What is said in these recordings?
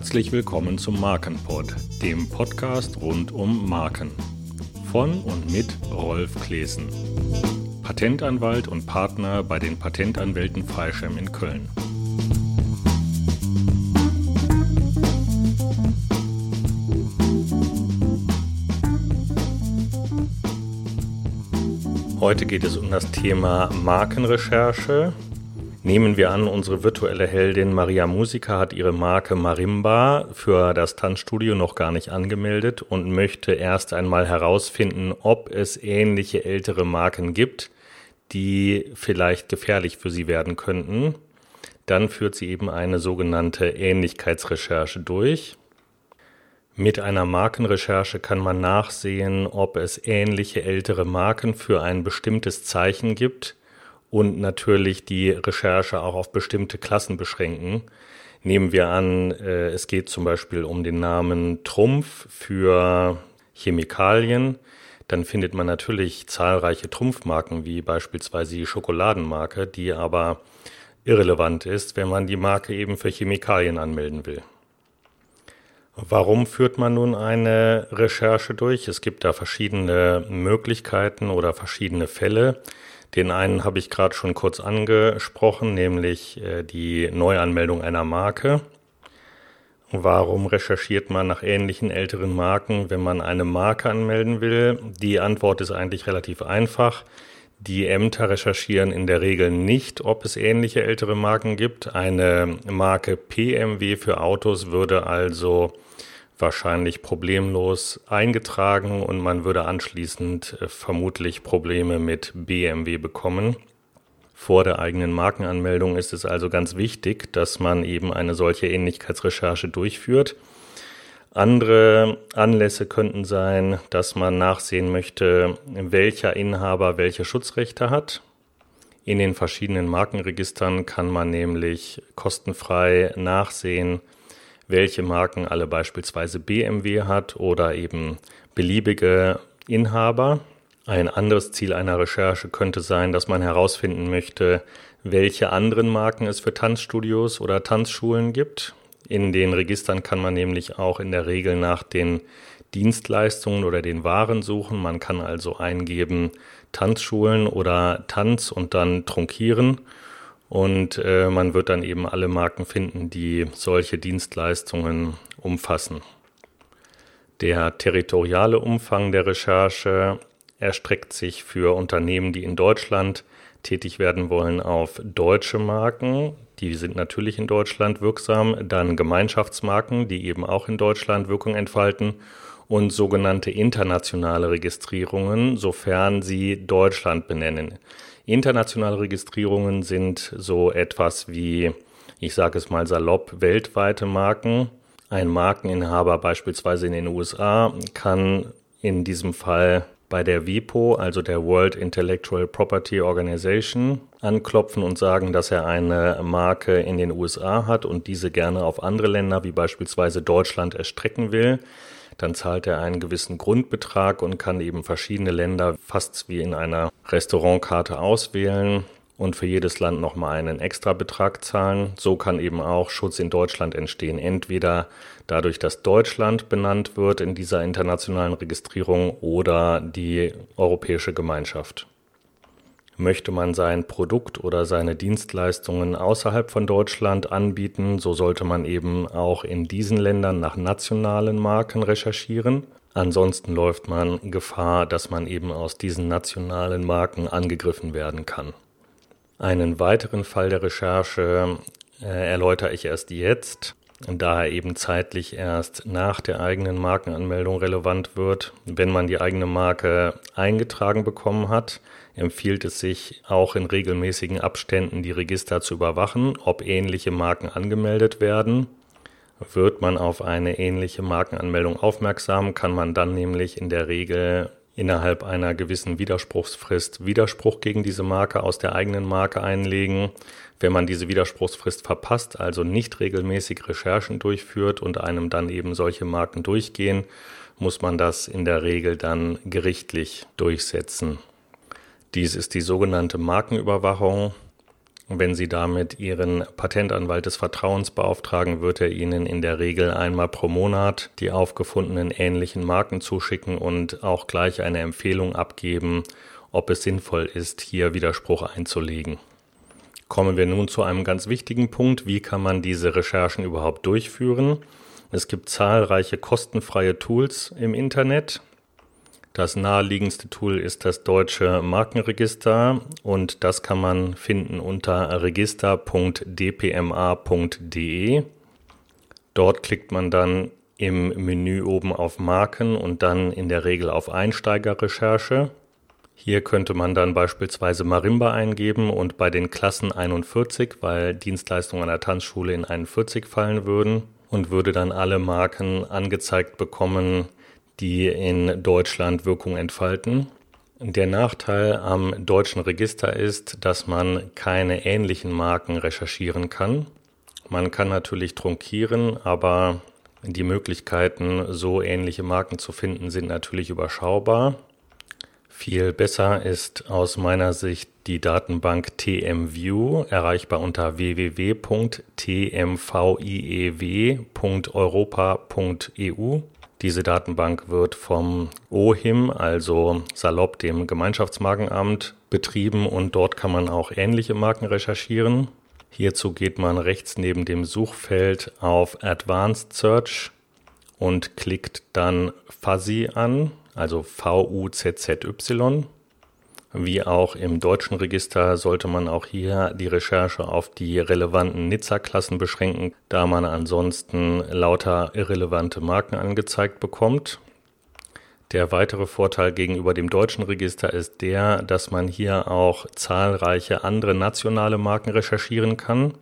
Herzlich willkommen zum Markenpod, dem Podcast rund um Marken. Von und mit Rolf Klesen, Patentanwalt und Partner bei den Patentanwälten Freischem in Köln. Heute geht es um das Thema Markenrecherche Nehmen wir an, unsere virtuelle Heldin Maria Musica hat ihre Marke Marimba für das Tanzstudio noch gar nicht angemeldet und möchte erst einmal herausfinden, ob es ähnliche ältere Marken gibt, die vielleicht gefährlich für sie werden könnten. Dann führt sie eben eine sogenannte Ähnlichkeitsrecherche durch. Mit einer Markenrecherche kann man nachsehen, ob es ähnliche ältere Marken für ein bestimmtes Zeichen gibt, und natürlich die Recherche auch auf bestimmte Klassen beschränken. Nehmen wir an, äh, es geht zum Beispiel um den Namen Trumpf für Chemikalien, dann findet man natürlich zahlreiche Trumpfmarken, wie beispielsweise die Schokoladenmarke, die aber irrelevant ist, wenn man die Marke eben für Chemikalien anmelden will. Warum führt man nun eine Recherche durch? Es gibt da verschiedene Möglichkeiten oder verschiedene Fälle. Den einen habe ich gerade schon kurz angesprochen, nämlich äh, die Neuanmeldung einer Marke. Warum recherchiert man nach ähnlichen älteren Marken, wenn man eine Marke anmelden will? Die Antwort ist eigentlich relativ einfach. Die Ämter recherchieren in der Regel nicht, ob es ähnliche ältere Marken gibt. Eine Marke PMW für Autos würde also wahrscheinlich problemlos eingetragen und man würde anschließend äh, vermutlich Probleme mit BMW bekommen. Vor der eigenen Markenanmeldung ist es also ganz wichtig, dass man eben eine solche Ähnlichkeitsrecherche durchführt. Andere Anlässe könnten sein, dass man nachsehen möchte, welcher Inhaber welche Schutzrechte hat. In den verschiedenen Markenregistern kann man nämlich kostenfrei nachsehen, welche Marken alle beispielsweise BMW hat oder eben beliebige Inhaber. Ein anderes Ziel einer Recherche könnte sein, dass man herausfinden möchte, welche anderen Marken es für Tanzstudios oder Tanzschulen gibt. In den Registern kann man nämlich auch in der Regel nach den Dienstleistungen oder den Waren suchen. Man kann also eingeben Tanzschulen oder Tanz und dann trunkieren und äh, man wird dann eben alle Marken finden, die solche Dienstleistungen umfassen. Der territoriale Umfang der Recherche erstreckt sich für Unternehmen, die in Deutschland tätig werden wollen, auf deutsche Marken. Die sind natürlich in Deutschland wirksam. Dann Gemeinschaftsmarken, die eben auch in Deutschland Wirkung entfalten. Und sogenannte internationale Registrierungen, sofern sie Deutschland benennen. Internationale Registrierungen sind so etwas wie, ich sage es mal salopp, weltweite Marken. Ein Markeninhaber beispielsweise in den USA kann in diesem Fall bei der WIPO, also der World Intellectual Property Organization, anklopfen und sagen, dass er eine Marke in den USA hat und diese gerne auf andere Länder wie beispielsweise Deutschland erstrecken will. Dann zahlt er einen gewissen Grundbetrag und kann eben verschiedene Länder fast wie in einer Restaurantkarte auswählen und für jedes Land nochmal einen Extrabetrag zahlen. So kann eben auch Schutz in Deutschland entstehen. Entweder dadurch, dass Deutschland benannt wird in dieser internationalen Registrierung oder die Europäische Gemeinschaft. Möchte man sein Produkt oder seine Dienstleistungen außerhalb von Deutschland anbieten, so sollte man eben auch in diesen Ländern nach nationalen Marken recherchieren. Ansonsten läuft man Gefahr, dass man eben aus diesen nationalen Marken angegriffen werden kann. Einen weiteren Fall der Recherche äh, erläutere ich erst jetzt, da er eben zeitlich erst nach der eigenen Markenanmeldung relevant wird. Wenn man die eigene Marke eingetragen bekommen hat, empfiehlt es sich auch in regelmäßigen Abständen die Register zu überwachen, ob ähnliche Marken angemeldet werden. Wird man auf eine ähnliche Markenanmeldung aufmerksam, kann man dann nämlich in der Regel innerhalb einer gewissen Widerspruchsfrist Widerspruch gegen diese Marke aus der eigenen Marke einlegen. Wenn man diese Widerspruchsfrist verpasst, also nicht regelmäßig Recherchen durchführt und einem dann eben solche Marken durchgehen, muss man das in der Regel dann gerichtlich durchsetzen. Dies ist die sogenannte Markenüberwachung. Wenn Sie damit Ihren Patentanwalt des Vertrauens beauftragen, wird er Ihnen in der Regel einmal pro Monat die aufgefundenen ähnlichen Marken zuschicken und auch gleich eine Empfehlung abgeben, ob es sinnvoll ist, hier Widerspruch einzulegen. Kommen wir nun zu einem ganz wichtigen Punkt. Wie kann man diese Recherchen überhaupt durchführen? Es gibt zahlreiche kostenfreie Tools im Internet. Das naheliegendste Tool ist das deutsche Markenregister und das kann man finden unter register.dpma.de. Dort klickt man dann im Menü oben auf Marken und dann in der Regel auf Einsteigerrecherche. Hier könnte man dann beispielsweise Marimba eingeben und bei den Klassen 41, weil Dienstleistungen an der Tanzschule in 41 fallen würden und würde dann alle Marken angezeigt bekommen, die in Deutschland Wirkung entfalten. Der Nachteil am deutschen Register ist, dass man keine ähnlichen Marken recherchieren kann. Man kann natürlich trunkieren, aber die Möglichkeiten, so ähnliche Marken zu finden, sind natürlich überschaubar. Viel besser ist aus meiner Sicht die Datenbank TMView, erreichbar unter www.tmview.europa.eu. Diese Datenbank wird vom OHIM, also salopp dem Gemeinschaftsmarkenamt, betrieben und dort kann man auch ähnliche Marken recherchieren. Hierzu geht man rechts neben dem Suchfeld auf Advanced Search und klickt dann Fuzzy an, also V-U-Z-Z-Y. Wie auch im deutschen Register sollte man auch hier die Recherche auf die relevanten Nizza-Klassen beschränken, da man ansonsten lauter irrelevante Marken angezeigt bekommt. Der weitere Vorteil gegenüber dem deutschen Register ist der, dass man hier auch zahlreiche andere nationale Marken recherchieren kann.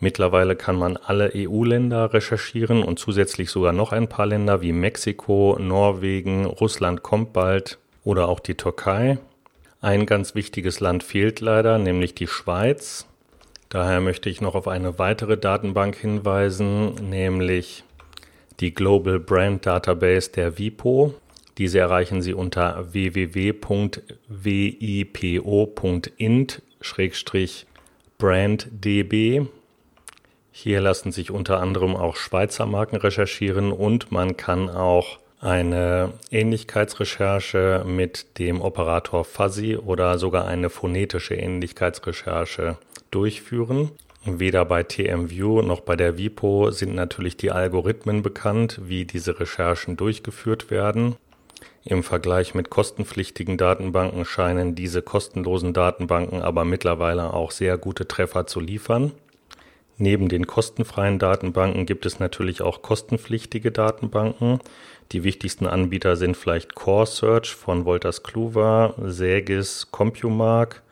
Mittlerweile kann man alle EU-Länder recherchieren und zusätzlich sogar noch ein paar Länder wie Mexiko, Norwegen, Russland kommt bald oder auch die Türkei. Ein ganz wichtiges Land fehlt leider, nämlich die Schweiz. Daher möchte ich noch auf eine weitere Datenbank hinweisen, nämlich die Global Brand Database der WIPO. Diese erreichen Sie unter www.wipo.int-branddb. Hier lassen sich unter anderem auch Schweizer Marken recherchieren und man kann auch eine Ähnlichkeitsrecherche mit dem Operator Fuzzy oder sogar eine phonetische Ähnlichkeitsrecherche durchführen. Weder bei TMView noch bei der WIPO sind natürlich die Algorithmen bekannt, wie diese Recherchen durchgeführt werden. Im Vergleich mit kostenpflichtigen Datenbanken scheinen diese kostenlosen Datenbanken aber mittlerweile auch sehr gute Treffer zu liefern. Neben den kostenfreien Datenbanken gibt es natürlich auch kostenpflichtige Datenbanken. Die wichtigsten Anbieter sind vielleicht Core Search von Wolters Kluwer, Sägis Compumark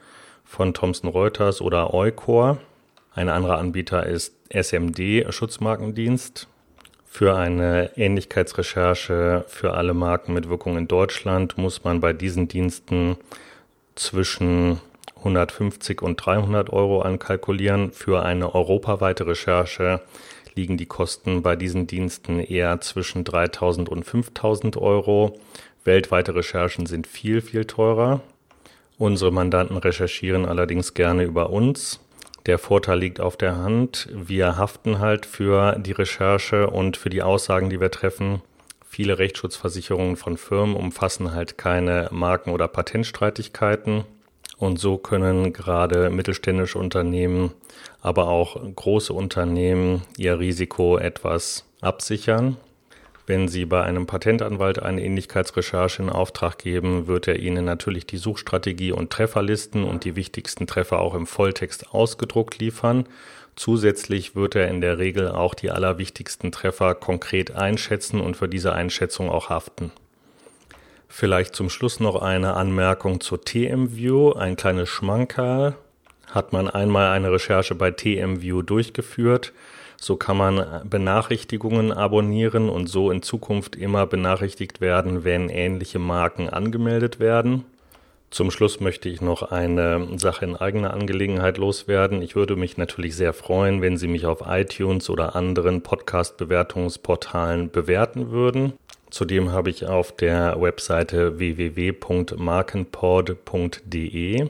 von Thomson Reuters oder Eucor. Ein anderer Anbieter ist SMD Schutzmarkendienst. Für eine Ähnlichkeitsrecherche für alle Marken mit Wirkung in Deutschland muss man bei diesen Diensten zwischen 150 und 300 Euro ankalkulieren. Für eine europaweite Recherche liegen die Kosten bei diesen Diensten eher zwischen 3000 und 5000 Euro. Weltweite Recherchen sind viel, viel teurer. Unsere Mandanten recherchieren allerdings gerne über uns. Der Vorteil liegt auf der Hand. Wir haften halt für die Recherche und für die Aussagen, die wir treffen. Viele Rechtsschutzversicherungen von Firmen umfassen halt keine Marken- oder Patentstreitigkeiten. Und so können gerade mittelständische Unternehmen, aber auch große Unternehmen ihr Risiko etwas absichern. Wenn Sie bei einem Patentanwalt eine Ähnlichkeitsrecherche in Auftrag geben, wird er Ihnen natürlich die Suchstrategie und Trefferlisten und die wichtigsten Treffer auch im Volltext ausgedruckt liefern. Zusätzlich wird er in der Regel auch die allerwichtigsten Treffer konkret einschätzen und für diese Einschätzung auch haften. Vielleicht zum Schluss noch eine Anmerkung zur TMView, ein kleines Schmankerl. Hat man einmal eine Recherche bei TMView durchgeführt, so kann man Benachrichtigungen abonnieren und so in Zukunft immer benachrichtigt werden, wenn ähnliche Marken angemeldet werden. Zum Schluss möchte ich noch eine Sache in eigener Angelegenheit loswerden. Ich würde mich natürlich sehr freuen, wenn Sie mich auf iTunes oder anderen Podcast-Bewertungsportalen bewerten würden. Zudem habe ich auf der Webseite www.markenpod.de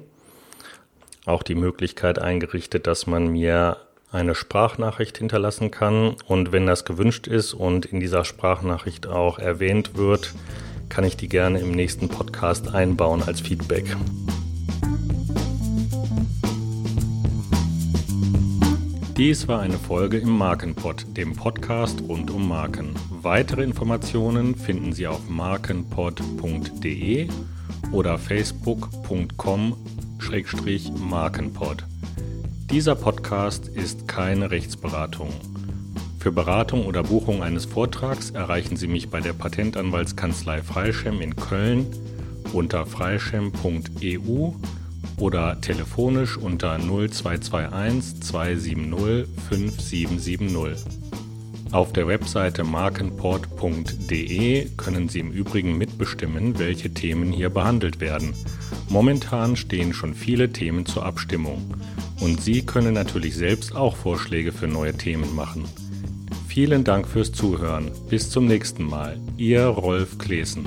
auch die Möglichkeit eingerichtet, dass man mir eine Sprachnachricht hinterlassen kann. Und wenn das gewünscht ist und in dieser Sprachnachricht auch erwähnt wird, kann ich die gerne im nächsten Podcast einbauen als Feedback. Dies war eine Folge im Markenpod, dem Podcast rund um Marken. Weitere Informationen finden Sie auf markenpod.de oder facebook.com-markenpod. Dieser Podcast ist keine Rechtsberatung. Für Beratung oder Buchung eines Vortrags erreichen Sie mich bei der Patentanwaltskanzlei Freischem in Köln unter freischem.eu oder telefonisch unter 0221 270 5770. Auf der Webseite markenport.de können Sie im Übrigen mitbestimmen, welche Themen hier behandelt werden. Momentan stehen schon viele Themen zur Abstimmung. Und Sie können natürlich selbst auch Vorschläge für neue Themen machen. Vielen Dank fürs Zuhören. Bis zum nächsten Mal. Ihr Rolf Klesen.